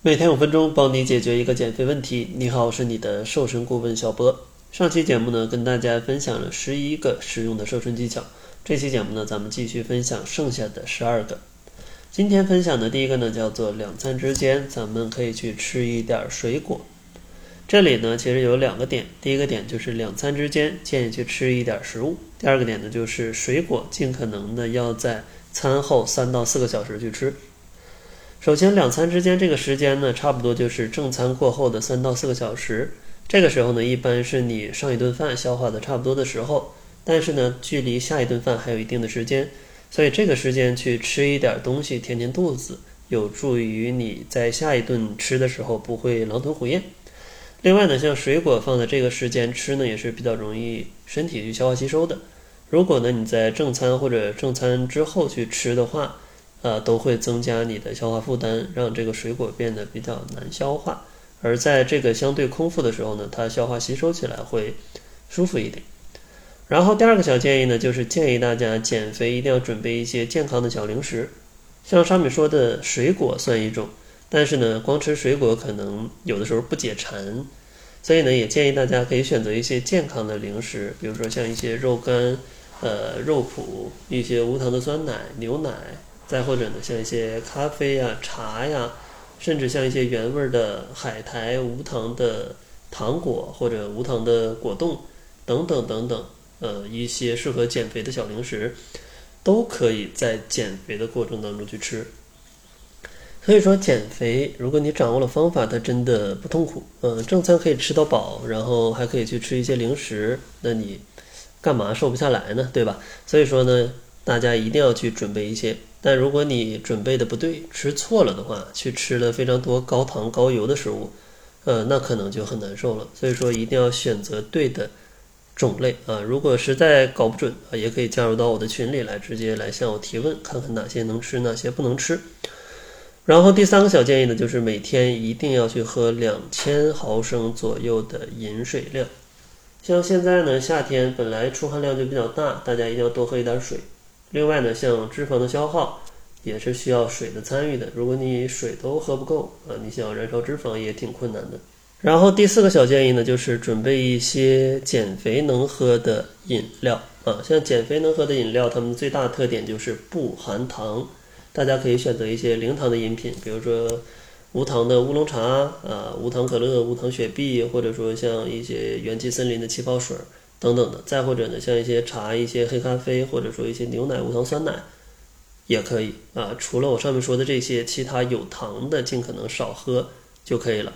每天五分钟，帮你解决一个减肥问题。你好，我是你的瘦身顾问小波。上期节目呢，跟大家分享了十一个实用的瘦身技巧。这期节目呢，咱们继续分享剩下的十二个。今天分享的第一个呢，叫做两餐之间，咱们可以去吃一点水果。这里呢，其实有两个点。第一个点就是两餐之间建议去吃一点食物。第二个点呢，就是水果尽可能的要在餐后三到四个小时去吃。首先，两餐之间这个时间呢，差不多就是正餐过后的三到四个小时。这个时候呢，一般是你上一顿饭消化的差不多的时候，但是呢，距离下一顿饭还有一定的时间，所以这个时间去吃一点东西填填肚子，有助于你在下一顿吃的时候不会狼吞虎咽。另外呢，像水果放在这个时间吃呢，也是比较容易身体去消化吸收的。如果呢你在正餐或者正餐之后去吃的话，呃，都会增加你的消化负担，让这个水果变得比较难消化。而在这个相对空腹的时候呢，它消化吸收起来会舒服一点。然后第二个小建议呢，就是建议大家减肥一定要准备一些健康的小零食，像上面说的水果算一种，但是呢，光吃水果可能有的时候不解馋，所以呢，也建议大家可以选择一些健康的零食，比如说像一些肉干、呃肉脯、一些无糖的酸奶、牛奶。再或者呢，像一些咖啡呀、茶呀，甚至像一些原味的海苔、无糖的糖果或者无糖的果冻等等等等，呃，一些适合减肥的小零食，都可以在减肥的过程当中去吃。所以说，减肥如果你掌握了方法，它真的不痛苦。嗯，正餐可以吃到饱，然后还可以去吃一些零食，那你干嘛瘦不下来呢？对吧？所以说呢，大家一定要去准备一些。但如果你准备的不对，吃错了的话，去吃了非常多高糖高油的食物，呃，那可能就很难受了。所以说一定要选择对的种类啊。如果实在搞不准啊，也可以加入到我的群里来，直接来向我提问，看看哪些能吃，哪些不能吃。然后第三个小建议呢，就是每天一定要去喝两千毫升左右的饮水量。像现在呢，夏天本来出汗量就比较大，大家一定要多喝一点水。另外呢，像脂肪的消耗也是需要水的参与的。如果你水都喝不够啊，你想要燃烧脂肪也挺困难的。然后第四个小建议呢，就是准备一些减肥能喝的饮料啊。像减肥能喝的饮料，它们最大特点就是不含糖。大家可以选择一些零糖的饮品，比如说无糖的乌龙茶啊，无糖可乐、无糖雪碧，或者说像一些元气森林的气泡水。等等的，再或者呢，像一些茶、一些黑咖啡，或者说一些牛奶、无糖酸奶，也可以啊。除了我上面说的这些，其他有糖的尽可能少喝就可以了。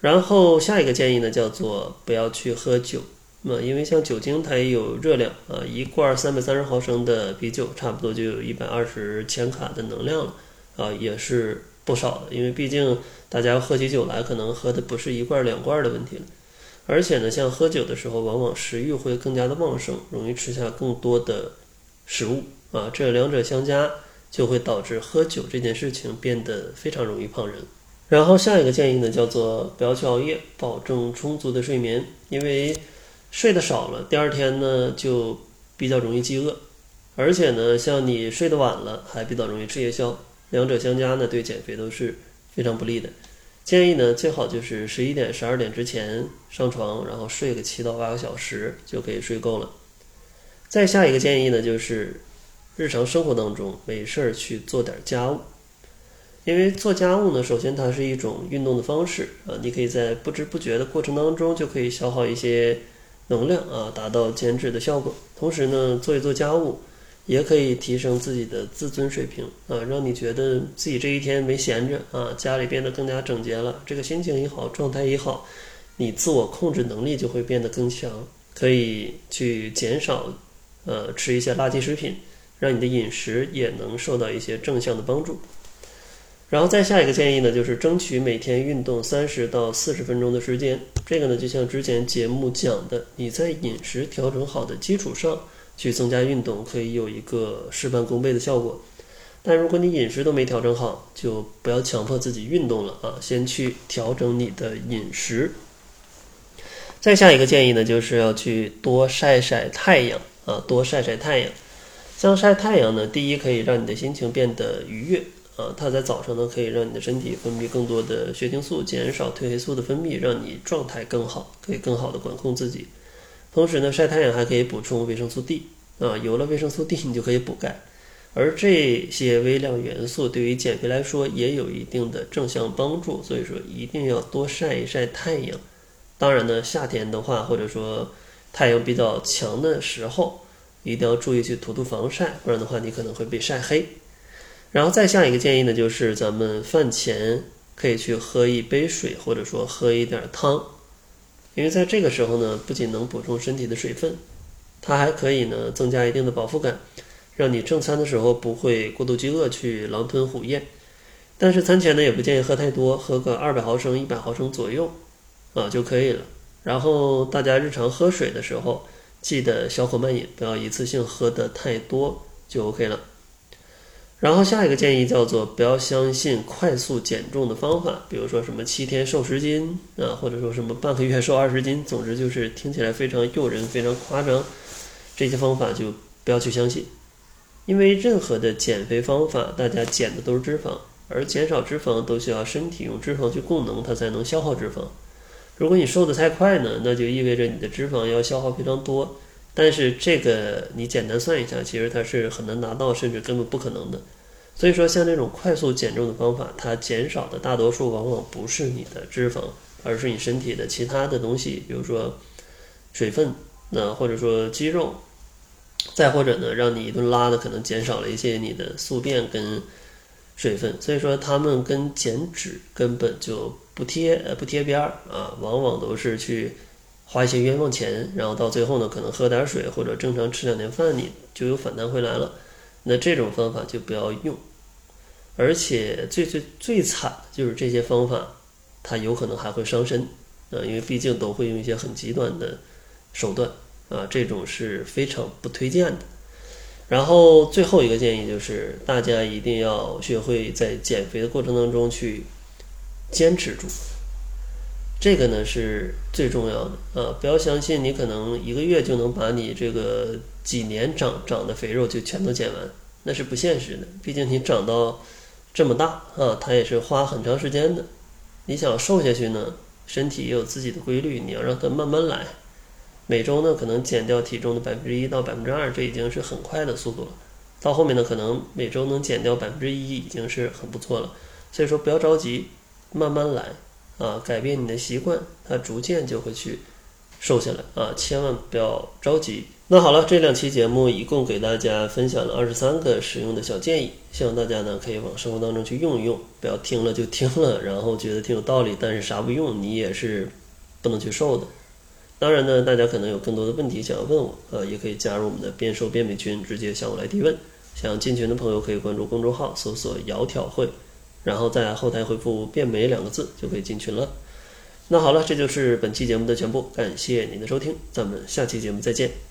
然后下一个建议呢，叫做不要去喝酒，那因为像酒精它也有热量啊，一罐三百三十毫升的啤酒，差不多就有一百二十千卡的能量了啊，也是不少的。因为毕竟大家喝起酒来，可能喝的不是一罐两罐的问题了。而且呢，像喝酒的时候，往往食欲会更加的旺盛，容易吃下更多的食物啊。这两者相加，就会导致喝酒这件事情变得非常容易胖人。然后下一个建议呢，叫做不要去熬夜，保证充足的睡眠，因为睡得少了，第二天呢就比较容易饥饿。而且呢，像你睡得晚了，还比较容易吃夜宵，两者相加呢，对减肥都是非常不利的。建议呢，最好就是十一点、十二点之前上床，然后睡个七到八个小时就可以睡够了。再下一个建议呢，就是日常生活当中没事儿去做点家务，因为做家务呢，首先它是一种运动的方式啊，你可以在不知不觉的过程当中就可以消耗一些能量啊，达到减脂的效果。同时呢，做一做家务。也可以提升自己的自尊水平啊，让你觉得自己这一天没闲着啊，家里变得更加整洁了，这个心情也好，状态也好，你自我控制能力就会变得更强，可以去减少呃吃一些垃圾食品，让你的饮食也能受到一些正向的帮助。然后再下一个建议呢，就是争取每天运动三十到四十分钟的时间。这个呢，就像之前节目讲的，你在饮食调整好的基础上。去增加运动可以有一个事半功倍的效果，但如果你饮食都没调整好，就不要强迫自己运动了啊！先去调整你的饮食。再下一个建议呢，就是要去多晒晒太阳啊，多晒晒太阳。像晒太阳呢，第一可以让你的心情变得愉悦啊，它在早上呢可以让你的身体分泌更多的血清素，减少褪黑素的分泌，让你状态更好，可以更好的管控自己。同时呢，晒太阳还可以补充维生素 D 啊，有了维生素 D，你就可以补钙。而这些微量元素对于减肥来说也有一定的正向帮助，所以说一定要多晒一晒太阳。当然呢，夏天的话，或者说太阳比较强的时候，一定要注意去涂涂防晒，不然的话你可能会被晒黑。然后再下一个建议呢，就是咱们饭前可以去喝一杯水，或者说喝一点汤，因为在这个时候呢，不仅能补充身体的水分，它还可以呢增加一定的饱腹感。让你正餐的时候不会过度饥饿去狼吞虎咽，但是餐前呢也不建议喝太多，喝个二百毫升、一百毫升左右啊就可以了。然后大家日常喝水的时候，记得小口慢饮，不要一次性喝的太多就 OK 了。然后下一个建议叫做不要相信快速减重的方法，比如说什么七天瘦十斤啊，或者说什么半个月瘦二十斤，总之就是听起来非常诱人、非常夸张，这些方法就不要去相信。因为任何的减肥方法，大家减的都是脂肪，而减少脂肪都需要身体用脂肪去供能，它才能消耗脂肪。如果你瘦得太快呢，那就意味着你的脂肪要消耗非常多。但是这个你简单算一下，其实它是很难达到，甚至根本不可能的。所以说，像这种快速减重的方法，它减少的大多数往往不是你的脂肪，而是你身体的其他的东西，比如说水分，那或者说肌肉。再或者呢，让你一顿拉的可能减少了一些你的宿便跟水分，所以说他们跟减脂根本就不贴呃不贴边儿啊，往往都是去花一些冤枉钱，然后到最后呢，可能喝点水或者正常吃两天饭，你就有反弹回来了。那这种方法就不要用，而且最最最惨的就是这些方法，它有可能还会伤身啊，因为毕竟都会用一些很极端的手段。啊，这种是非常不推荐的。然后最后一个建议就是，大家一定要学会在减肥的过程当中去坚持住，这个呢是最重要的啊！不要相信你可能一个月就能把你这个几年长长的肥肉就全都减完，那是不现实的。毕竟你长到这么大啊，它也是花很长时间的。你想瘦下去呢，身体也有自己的规律，你要让它慢慢来。每周呢，可能减掉体重的百分之一到百分之二，这已经是很快的速度了。到后面呢，可能每周能减掉百分之一，已经是很不错了。所以说，不要着急，慢慢来啊，改变你的习惯，它逐渐就会去瘦下来啊，千万不要着急。那好了，这两期节目一共给大家分享了二十三个实用的小建议，希望大家呢可以往生活当中去用一用，不要听了就听了，然后觉得挺有道理，但是啥不用，你也是不能去瘦的。当然呢，大家可能有更多的问题想要问我，呃，也可以加入我们的变瘦变美群，直接向我来提问。想进群的朋友可以关注公众号，搜索“窈窕会”，然后在后台回复“变美”两个字就可以进群了。那好了，这就是本期节目的全部，感谢您的收听，咱们下期节目再见。